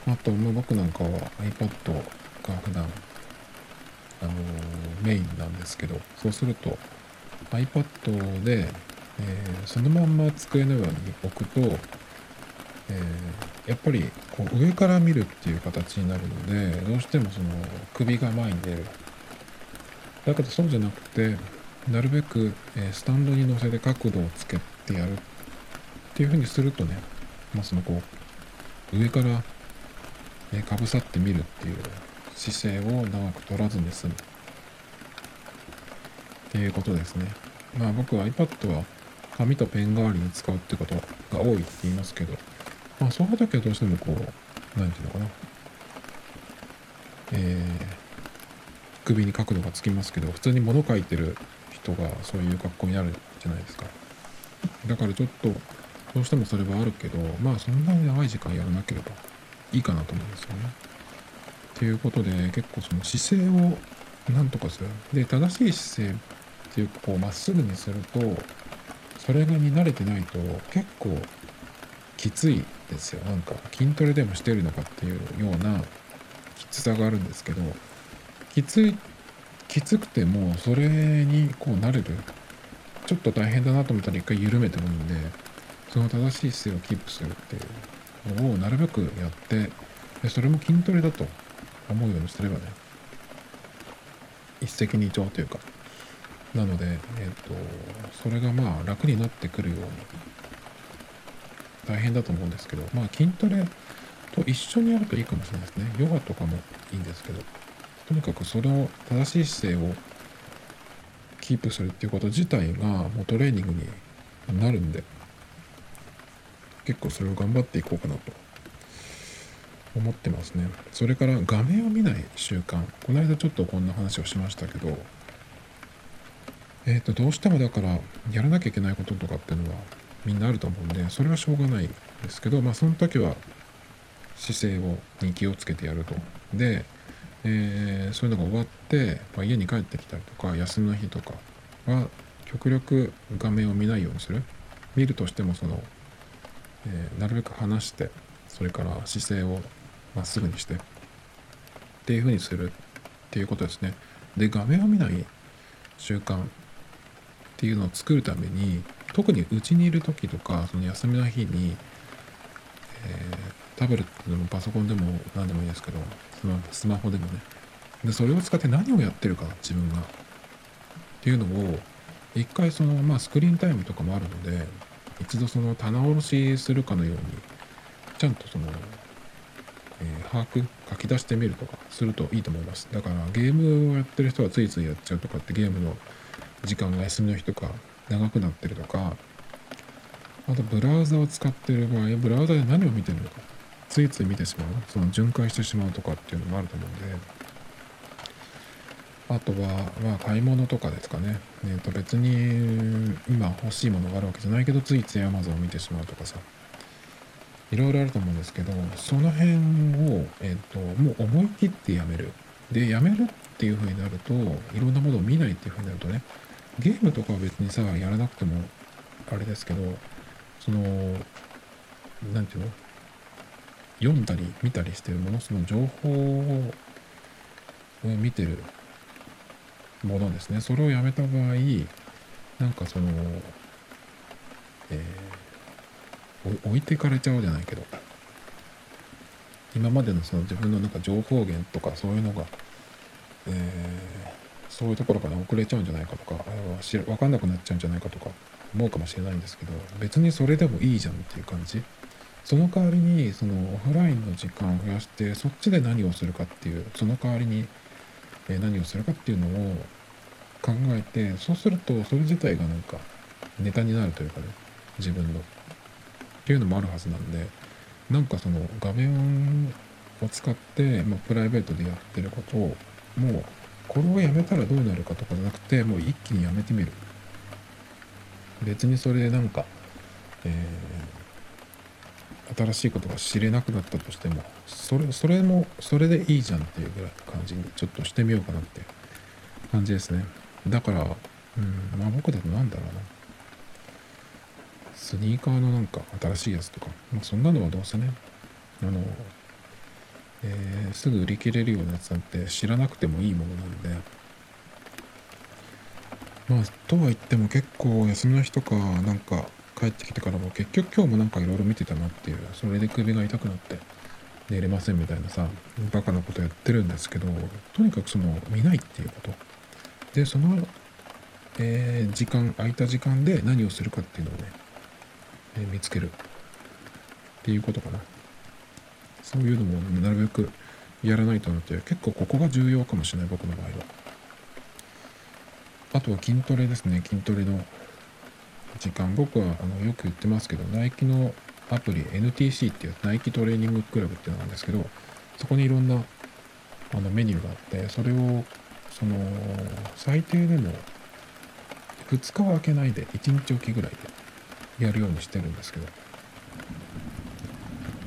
あともう僕なんかは iPad が普段あのメインなんですけどそうすると iPad で、えー、そのまんま机の上に置くとえー、やっぱりこう上から見るっていう形になるのでどうしてもその首が前に出る。だけどそうじゃなくてなるべく、えスタンドに乗せて角度をつけてやるっていうふうにするとね、まあ、そのこう上から、えかぶさってみるっていう姿勢を長く取らずに済むっていうことですね。まあ僕は iPad は紙とペン代わりに使うってことが多いって言いますけどまあ、そういう時はどうしてもこう、なんていうのかな。えー、首に角度がつきますけど、普通に物書いてる人がそういう格好になるじゃないですか。だからちょっと、どうしてもそれはあるけど、まあそんなに長い時間やらなければいいかなと思うんですよね。ということで、結構その姿勢をなんとかする。で、正しい姿勢っていうか、こう、まっすぐにすると、それがに慣れてないと、結構きついですよ。なんか筋トレでもしてるのかっていうようなきつさがあるんですけどきついきつくてもそれにこう慣れる。ちょっと大変だなと思ったら一回緩めてもいいんでその正しい姿勢をキープするっていうのをなるべくやってでそれも筋トレだと思うようにすればね一石二鳥というか。なので、えっ、ー、とそれがまあ楽になってくるように大変だと思うんですけど、まあ筋トレと一緒にやるといいかもしれないですね。ヨガとかもいいんですけど、とにかくそれを正しい姿勢をキープするっていうこと自体がもうトレーニングになるんで結構それを頑張っていこうかなと思ってますねそれから画面を見ない習慣この間ちょっとこんな話をしましたけどえっ、ー、とどうしてもだからやらなきゃいけないこととかっていうのはみんなあると思うんでそれはしょうがないですけどまあその時は姿勢をに気をつけてやると。で、えー、そういうのが終わって、まあ、家に帰ってきたりとか休みの日とかは極力画面を見ないようにする。見るとしてもその、えー、なるべく離してそれから姿勢をまっすぐにしてっていうふうにする。っていうことですね。で画面を見ない習慣っていうのを作るために特にうちにいる時とかその休みの日に、えー、タブレットでもパソコンでも何でもいいですけどスマスマホでもね。でそれを使って何をやってるか自分が。っていうのを一回そのまあスクリーンタイムとかもあるので一度その棚卸しするかのようにちゃんとその、えー、把握書き出してみるとかするといいと思います。だからゲームをやってる人はついついやっちゃうとかってゲームの時間が休みの日とか長くなってるとかあとブラウザを使ってる場合ブラウザで何を見てるのかついつい見てしまうその巡回してしまうとかっていうのもあると思うんであとはまあ買い物とかですかね。えー、と別に今欲しいものがあるわけじゃないけどついつい Amazon を見てしまうとかさ。いろいろあると思うんですけどその辺を、えーと、もう思い切ってやめる。でやめるっていう風になるといろんなものを見ないっていう風になるとねゲームとかは別にさやらなくてもあれですけどその何て言うの？読んだり見たりしてるもの？その情報を見てるものですね。それをやめた場合なんかその、えー、置いてかれちゃうじゃないけど。今までのその自分のなんか情報源とかそういうのが、えー、そういうところから遅れちゃうんじゃないかとか分かんなくなっちゃうんじゃないかとか思うかもしれないんですけど別にそれでもいいじゃんっていう感じ。その代わりにそのオフラインの時間を増やしてそっちで何をするかっていうその代わりに何をするかっていうのを考えてそうするとそれ自体がなんかネタになるというかね自分の。っていうのもあるはずなんでなんかその画面を使って、まあ、プライベートでやってることをもうこれをやめたらどうなるかとかじゃなくてもう一気にやめてみる。別にそれでなんか、えー、新しいことが知れなくなったとしてもそれそれもそれでいいじゃんっていうぐらいの感じにちょっとしてみようかなって感じですね。だからうんまあ僕だとなんだろうな。スニーカーのなんか新しいやつとか、まあ、そんなのはどうせねあのえー、すぐ売り切れるようなやつなんて知らなくてもいいものなんで。まあとは言っても結構休みの日とかなんか帰ってきてからも結局今日もなんかいろいろ見てたなっていう。それで首が痛くなって寝れませんみたいなさバカなことやってるんですけどとにかくその見ないっていうこと。でその、えー、時間空いた時間で何をするかっていうのをね、えー、見つけるっていうことかな。そういうのもなるべくやらないとなって結構ここが重要かもしれない僕の場合は。あとは筋トレですね。筋トレの時間。僕はあのよく言ってますけどナイキのアプリ NTC っていうナイキトレーニングクラブっていうのなんですけどそこにいろんなあのメニューがあってそれをその最低でも2日は空けないで1日おきぐらいでやるようにしてるんですけど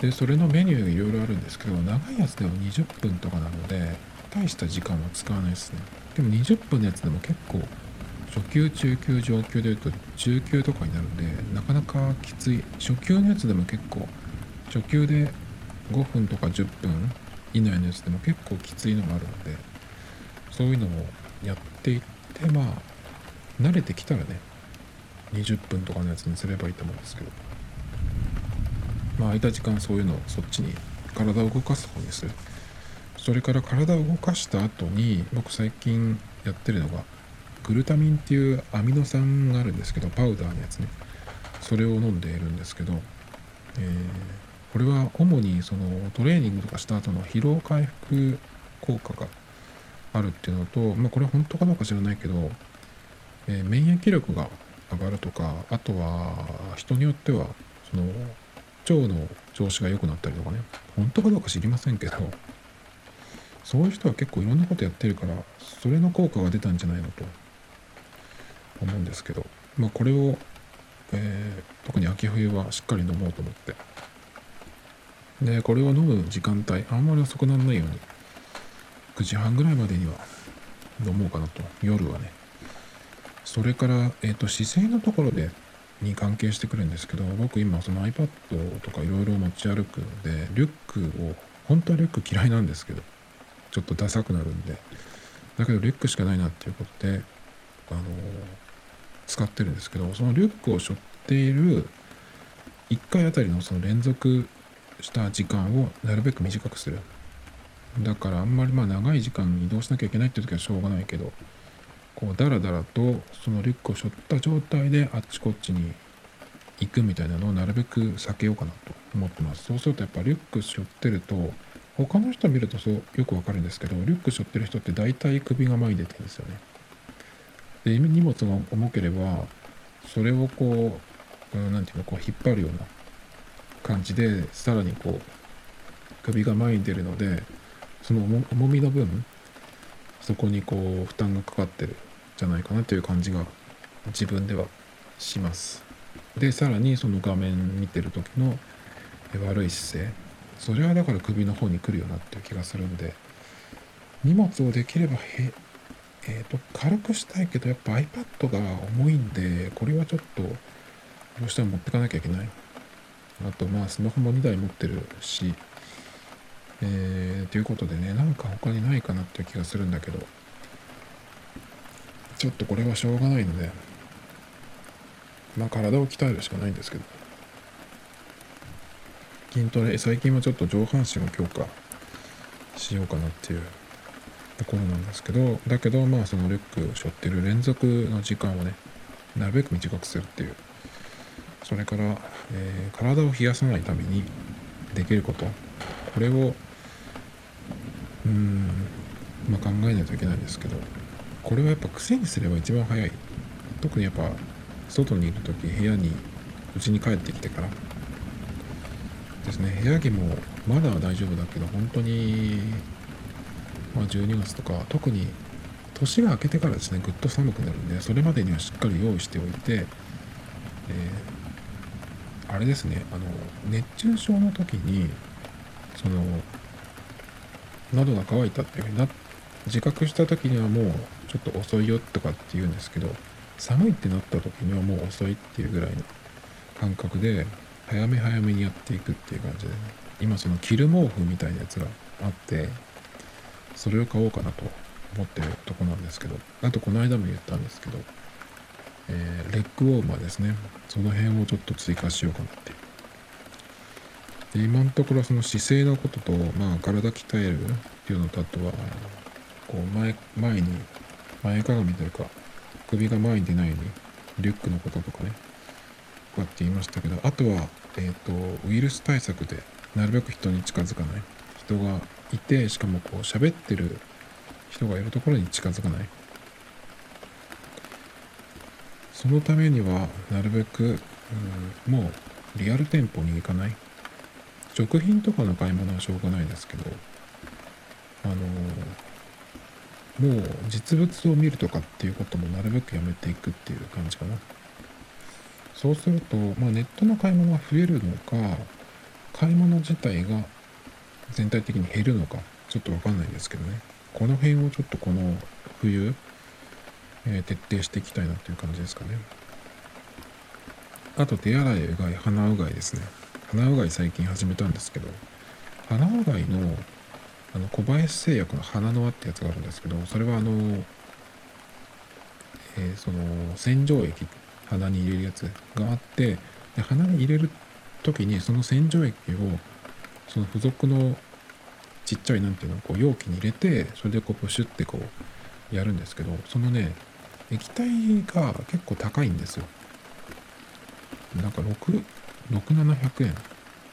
でそれのメニューがいろいろあるんですけど長いやつでも20分とかなので大した時間は使わないですね。でも20分のやつでも結構初級中級上級でいうと中級とかになるんでなかなかきつい。初級のやつでも結構初級で5分とか10分以内のやつでも結構きついのがあるのでそういうのをやっていってまあ慣れてきたらね20分とかのやつにすればいいと思うんですけど。まあ空いた時間そういうのをそっちに体を動かす方にす。るそれから体を動かした後に僕最近やってるのがグルタミンっていうアミノ酸があるんですけどパウダーのやつね。それを飲んでいるんですけど、えー、これは主にそのトレーニングとかした後の疲労回復効果があるっていうのと、まあ、これは本当かどうか知らないけどえー、免疫力が上がるとかあとは人によってはその腸の調子が良くなったりとかね。本当かどうか知りませんけど。そういう人は結構いろんなことやってるからそれの効果が出たんじゃないのと。思うんですけど。まあこれを、えー、特に秋冬はしっかり飲もうと思って。でこれを飲む時間帯あんまり遅くならないように9時半ぐらいまでには飲もうかなと。夜はね。それから、えーと、姿勢のところでに関係してくるんですけど僕今その iPad とかいろいろ持ち歩くのでリュックを本当はリュック嫌いなんですけどちょっとダサくなるんでだけどリュックしかないなっていうことであの使ってるんですけどそのリュックを背負っている1回あたりのその連続した時間をなるべく短くする。だからあんまりまあ長い時間移動しなきゃいけないって時はしょうがないけどこうダラダラとそのリュックを背負った状態であっちこっちに行くみたいなのをなるべく避けようかなと思ってます。そうするとやっぱリュック背負ってると他の人見るとそうよくわかるんですけどリュック背負ってる人って大体首が前に出てるんですよね。で荷物が重ければそれをこう何て言うのこう引っ張るような感じでさらにこう首が前に出るのでその重みの分そこにこう負担がかかってるじゃないかなという感じが自分ではします。でさらにその画面見てる時の悪い姿勢。それはだから首の方に来るよなっていう気がするんで。荷物をできればへ、えーと、軽くしたいけどやっぱ iPad が重いんでこれはちょっとどうしても持ってかなきゃいけないあとまあスマホも2台持ってるし。えー、ということでねなんか他にないかなっていう気がするんだけど。ちょっとこれはしょうがないので、まあ体を鍛えるしかないんですけど、筋トレ、最近はちょっと上半身を強化しようかなっていうところなんですけど、だけどまあそのリュックを背負ってる連続の時間をね、なるべく短くするっていう、それから、えー、体を冷やさないためにできること、これを、うん、まあ考えないといけないんですけど、これはやっぱ癖にすれば一番早い。特にやっぱ外にいる時部屋に家に帰ってきてから。ですね。部屋着もまだ大丈夫だけど本当にまあ12月とか特に年が明けてからですねぐっと寒くなるんでそれまでにはしっかり用意しておいて、えー、あれですね。あの熱中症の時にその喉が渇いたっていうふうにな自覚した時にはもうちょっと遅いよとかって言うんですけど寒いってなった時にはもう遅いっていうぐらいの感覚で早め早めにやっていくっていう感じでね今その着る毛布みたいなやつがあってそれを買おうかなと思ってるとこなんですけどあとこの間も言ったんですけど、えー、レッグウォーマーですね。その辺をちょっと追加しようかなってで今のところその姿勢のことと、まあ、体鍛えるっていうのとあとはこう前前に前かがみというか。首が前に出ないようにリュックのこととかね。こうやって言いましたけど。あとは、えーと、ウイルス対策でなるべく人に近づかない。人がいてしかもこう喋ってる人がいるところに近づかない。そのためにはなるべく、うん、もうリアル店舗に行かない。食品とかの買い物はしょうがないですけどあのもう実物を見るとかっていうこともなるべくやめていくっていう感じかな。そうすると、まあ、ネットの買い物が増えるのか、買い物自体が全体的に減るのか、ちょっとわかんないんですけどね。この辺をちょっとこの冬、えー、徹底していきたいなっていう感じですかね。あと手洗いうがい、鼻うがいですね。鼻うがい最近始めたんですけど、鼻うがいのあの小林製薬の花の輪ってやつがあるんですけどそれはあの、えー、その洗浄液鼻に入れるやつがあってで鼻に入れる時にその洗浄液をその付属のちっちゃいなんていうのこう容器に入れてそれでこうプシュってこうやるんですけどそのね液体が結構高いんですよ。なんか6 6700円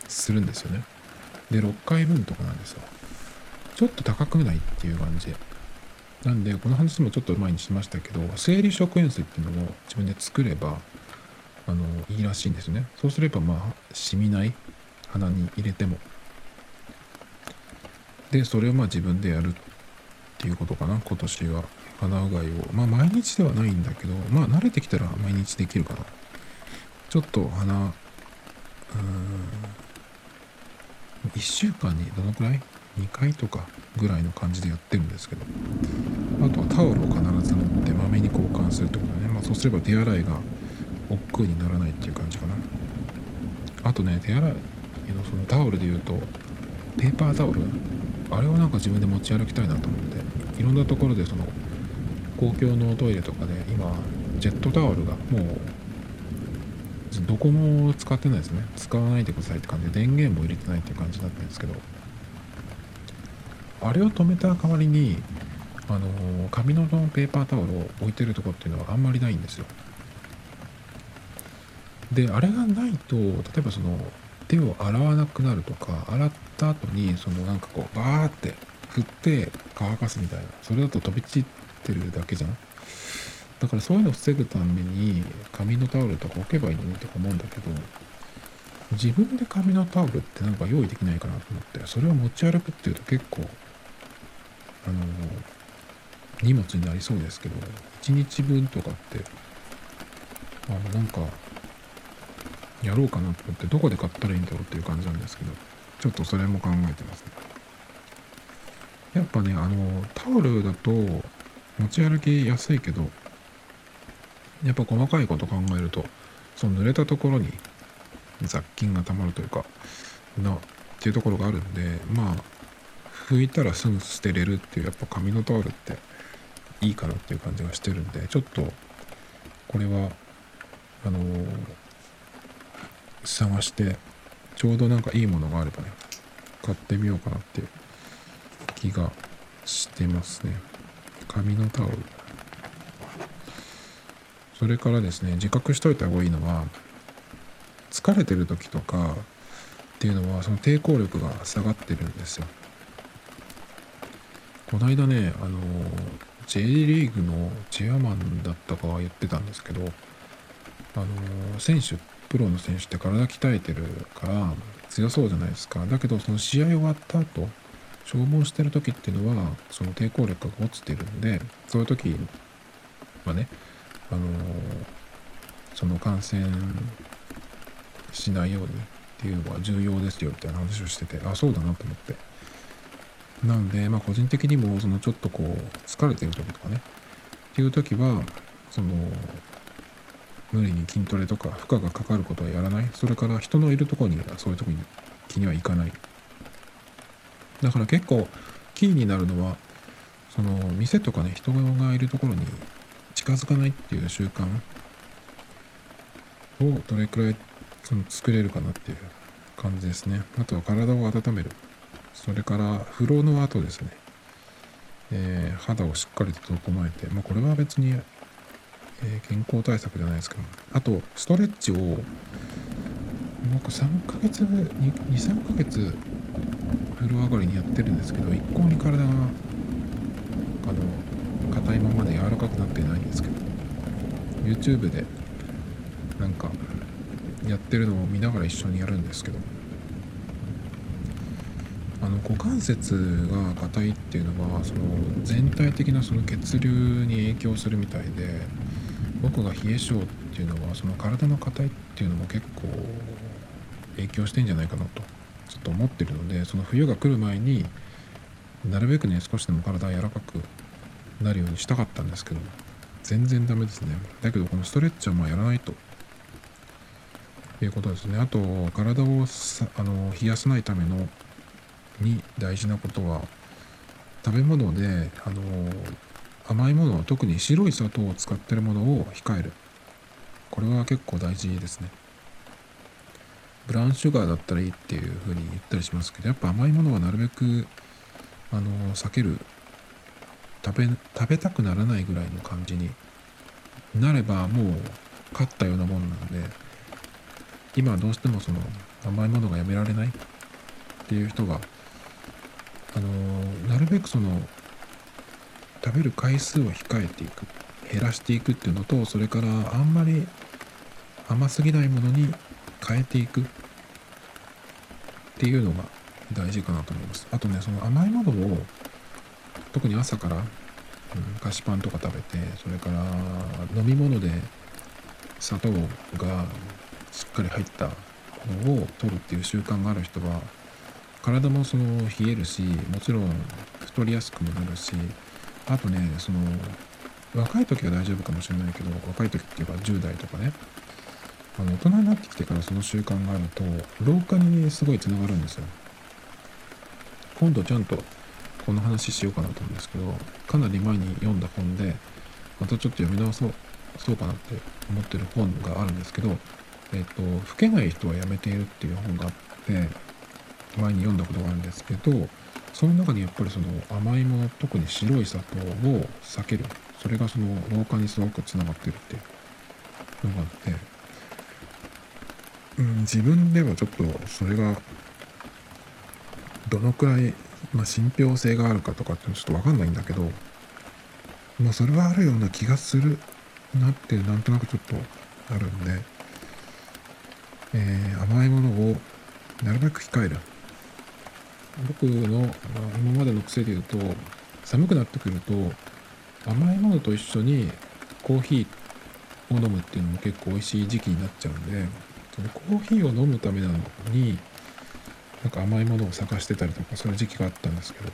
するんですよね。で6回分とかなんですよ。ちょっと高くないっていう感じ。なんでこの話もちょっと前にしましたけど生理食塩水っていうのを自分で作ればあのいいらしいんですね。そうすればまあ染みない鼻に入れても。でそれをまあ自分でやるっていうことかな。今年は。鼻うがいを。まあ毎日ではないんだけどまあ慣れてきたら毎日できるかな。ちょっと鼻うーん1週間にどのくらい2回とかぐらいの感じでやってるんですけど。あとはタオルを必ず持ってまめに交換するってことね、まあ、そうすれば手洗いが億劫にならないっていう感じかな。あとね手洗いのそのタオルで言うとペーパータオル？あれをなんか自分で持ち歩きたいなと思って。いろんなところでその公共のトイレとかで今ジェットタオルがもうどこも使ってないですね。使わないでくださいって感じで電源も入れてないっていう感じだったんですけど。あれを止めた代わりにあの紙のペーパータオルを置いてるとこっていうのはあんまりないんですよ。であれがないと例えばその手を洗わなくなるとか洗った後にそのなんかこうバーって振って乾かすみたいなそれだと飛び散ってるだけじゃん。だからそういうのを防ぐために紙のタオルとか置けばいいのにとか思うんだけど自分で紙のタオルってなんか用意できないかなと思ってそれを持ち歩くっていうと結構あの荷物になりそうですけど1日分とかってあのなんかやろうかなと思ってどこで買ったらいいんだろうっていう感じなんですけどちょっとそれも考えてますね。やっぱねあのタオルだと持ち歩きやすいけどやっぱ細かいこと考えるとその濡れたところに雑菌がたまるというかなっていうところがあるんでまあ拭いたらすぐ捨てれるっていうやっぱ紙のタオルっていいかなっていう感じがしてるんでちょっとこれはあのー、探してちょうどなんかいいものがあればね買ってみようかなっていう気がしてますね。紙のタオル。それからですね自覚しといた方がいいのは疲れてる時とかっていうのはその抵抗力が下がってるんですよ。この間ね、あの、J リーグのチェアマンだったかは言ってたんですけど、あの、選手、プロの選手って体鍛えてるから強そうじゃないですか。だけど、その試合終わった後、消耗してる時っていうのは、その抵抗力が落ちてるんで、そういう時はね、あの、その感染しないようにっていうのは重要ですよみたいな話をしてて、あ、そうだなと思って。なので、まあ、個人的にもそのちょっとこう疲れてる時とかね。っていう時はその無理に筋トレとか負荷がかかることはやらない。それから人のいるとこにそういう時に気には行かない。だから結構キーになるのはその店とかね人がいるところに近づかないっていう習慣をどれくらいその作れるかなっていう感じですね。あとは体を温める。それから風呂の後ですね、えー、肌をしっかりと整えて、まあ、これは別に、えー、健康対策じゃないですけどあとストレッチを僕3ヶ月23ヶ月風呂上がりにやってるんですけど一向に体があの硬いままで柔らかくなってないんですけど YouTube でなんかやってるのを見ながら一緒にやるんですけどあの股関節が硬いっていうのはその全体的なその血流に影響するみたいで僕が冷え性っていうのはその体の硬いっていうのも結構影響してんじゃないかなとちょっと思ってるのでその冬が来る前になるべくね少しでも体柔らかくなるようにしたかったんですけど全然ダメですね。だけどこのストレッチはまあやらないと。いうことですね。あと体をあの冷やさないためのに大事なことは食べ物であの甘いもの特に白い砂糖を使ってるものを控える。これは結構大事ですね。ブラウンシュガーだったらいいっていうふうに言ったりしますけどやっぱ甘いものはなるべくあの避ける。食べ食べたくならないぐらいの感じになればもう勝ったようなもんなので今どうしてもその甘いものがやめられないっていう人があのなるべくその食べる回数を控えていく減らしていくっていうのとそれからあんまり甘すぎないものに変えていくっていうのが大事かなと思います。あとねその甘いものを特に朝から、うん、菓子パンとか食べてそれから飲み物で砂糖がしっかり入ったのを取るっていう習慣がある人は体もその冷えるしもちろん太りやすくもなるしあとねその若い時は大丈夫かもしれないけど若い時っていうか10代とかね。あの大人になってきてからその習慣があると老化にすごいつながるんですよ。今度ちゃんとこの話しようかなと思うんですけどかなり前に読んだ本でまたちょっと読み直そうそうかなって思ってる本があるんですけどえっ、と「老けない人はやめている」っていう本があって前に読んだことがあるんですけどその中にやっぱりその甘いもの特に白い砂糖を避ける。それがその老化にすごくつながってるっていうのがあって、うん、自分ではちょっとそれがどのくらい、まあ、信憑性があるかとかってちょっと分かんないんだけどまあそれはあるような気がするなってなんとなくちょっとあるんで、えー、甘いものをなるべく控える。僕の、今までの癖で言うと寒くなってくると甘いものと一緒にコーヒーを飲むっていうのも結構美味しい時期になっちゃうんでそのコーヒーを飲むためなのになんか甘いものを探してたりとかそういう時期があったんですけど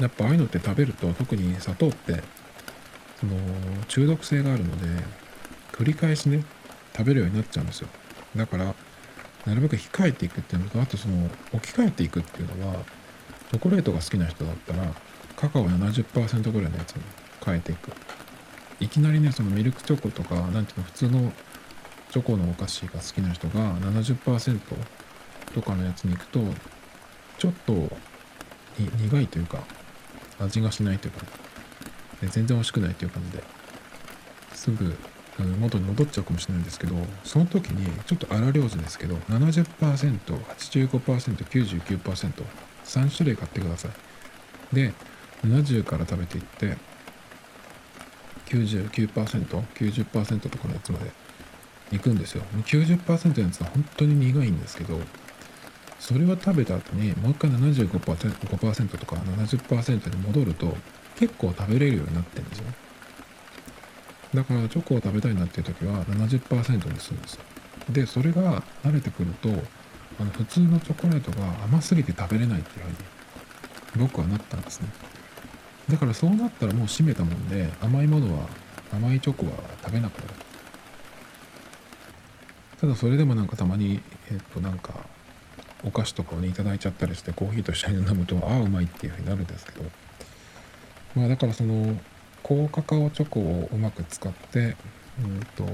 やっぱああいうのって食べると特に砂糖ってその中毒性があるので繰り返しね食べるようになっちゃうんですよ。だからなるべく控えていくっていうのとあとその置き換えていくっていうのはチョコレートが好きな人だったらカカオ70%ぐらいのやつに変えていく。いきなりねそのミルクチョコとか何ていうの普通のチョコのお菓子が好きな人が70%とかのやつに行くとちょっと苦いというか味がしないというか、全然美味しくないという感じですぐあの元に戻っちゃうかもしれないんですけどその時にちょっと荒療治ですけど 70%85%99%3 種類買ってください。で70から食べていって 99%90% とかのやつまで行くんですよ。90%のやつは本当に苦いんですけどそれを食べた後にもう一回 75%, とか70%に戻ると結構食べれるようになってるんですよね。だからチョコを食べたいなっていう時は70%にするんですよ。でそれが慣れてくるとあの普通のチョコレートが甘すぎて食べれないっていうふうに僕はなったんですね。だからそうなったらもう閉めたもんで甘いものは甘いチョコは食べなくなる。ただそれでもなんかたまにえっとなんかお菓子とかをねいいちゃったりしてコーヒーと一緒に飲むとああうまいっていうふうになるんですけど。まあだからその高カカオチョコをうまく使ってうんと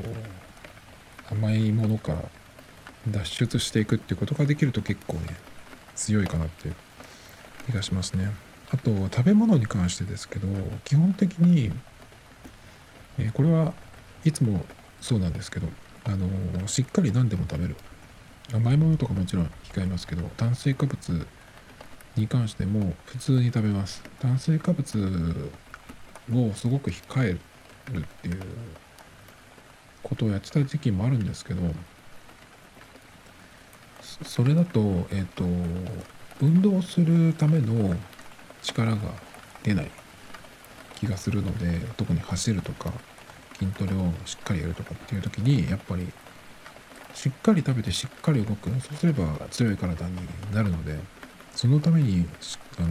甘いものから脱出していくっていうことができると結構ね強いかなっていう気がしますね。あと食べ物に関してですけど基本的に、え、これはいつもそうなんですけどあの、しっかり何でも食べる甘いものとかもちろん控えますけど炭水化物に関しても普通に食べます炭水化物をすごく控えるっていうことをやってた時期もあるんですけどそれだとえっ、ー、と運動するための力が出ない気がするので特に走るとか筋トレをしっかりやるとかっていう時にやっぱりしっかり食べてしっかり動く。そうすれば強い体になるのでそのためにあの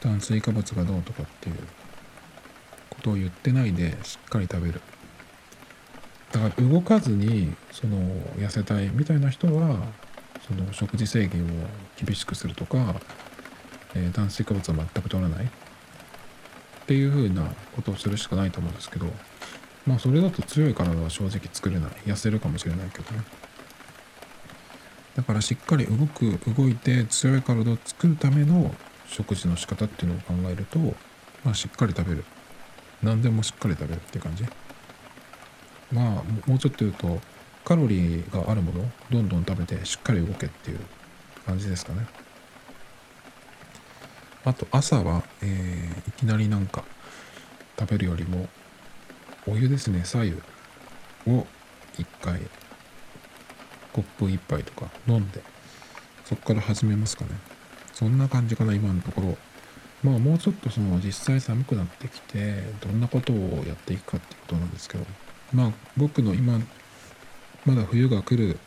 炭水化物がどうとかっていうことを言ってないでしっかり食べる。だから動かずにその痩せたいみたいな人はその食事制限を厳しくするとかえー、炭水化物は全く取らない。っていうふうなことをするしかないと思うんですけどまあそれだと強い体は正直作れない。痩せるかもしれないけどね。だからしっかり動く動いて強い体を作るための食事の仕方っていうのを考えるとまあしっかり食べる。何でもしっかり食べるって感じ？まあもうちょっと言うとカロリーがあるものどんどん食べてしっかり動けっていう感じですかね。あと朝は、えーいきなりなんか食べるよりもお湯ですね左右を1回コップ1杯とか飲んでそこから始めますかね。そんな感じかな今のところ。まあもうちょっとその実際寒くなってきてどんなことをやっていくかっていうことなんですけどまあ僕の今まだ冬が来る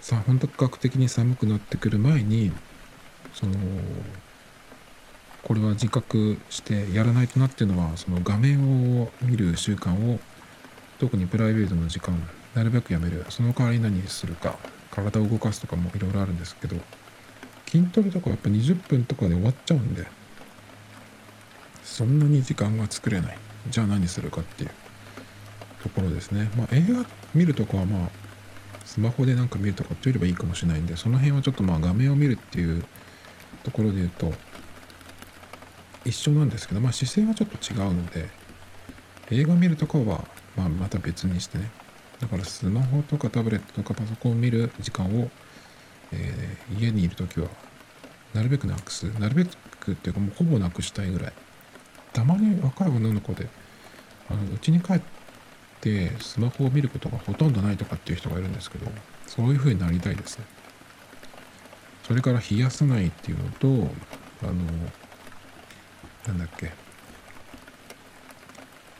さ本格的に寒くなってくる前にそのこれは自覚してやらないとなっていうのはその画面を見る習慣を特にプライベートの時間なるべくやめる。その代わり何するか体を動かすとかもいろいろあるんですけど筋トレとかやっぱ20分とかで終わっちゃうんでそんなに時間が作れない。じゃあ何するかっていうところですね。まあ映画見るとかはまあスマホでなんか見るとかっていうよりはいいかもしれないんでその辺はちょっとまあ画面を見るっていうところで言うと一緒なんですけどまあ姿勢はちょっと違うので映画見るとかはまあまた別にしてね。だからスマホとかタブレットとかパソコンを見る時間を、えー家にいる時はなるべくなくす。なるべくっていうかもうほぼなくしたいぐらい。たまに若い女の子であの家に帰ってスマホを見ることがほとんどないとかっていう人がいるんですけどそういう風になりたいですね。それから冷やさないっていうのとあのなんだっけ。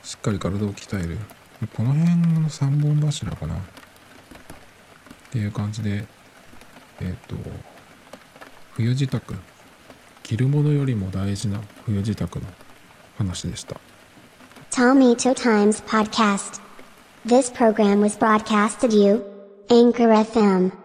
しっかり体を鍛える。この辺の3本柱かな。っていう感じでえっ、と冬支度。着るものよりも大事な冬支度の話でした Tomito Times Podcast. This program was broadcasted you, Anchor FM.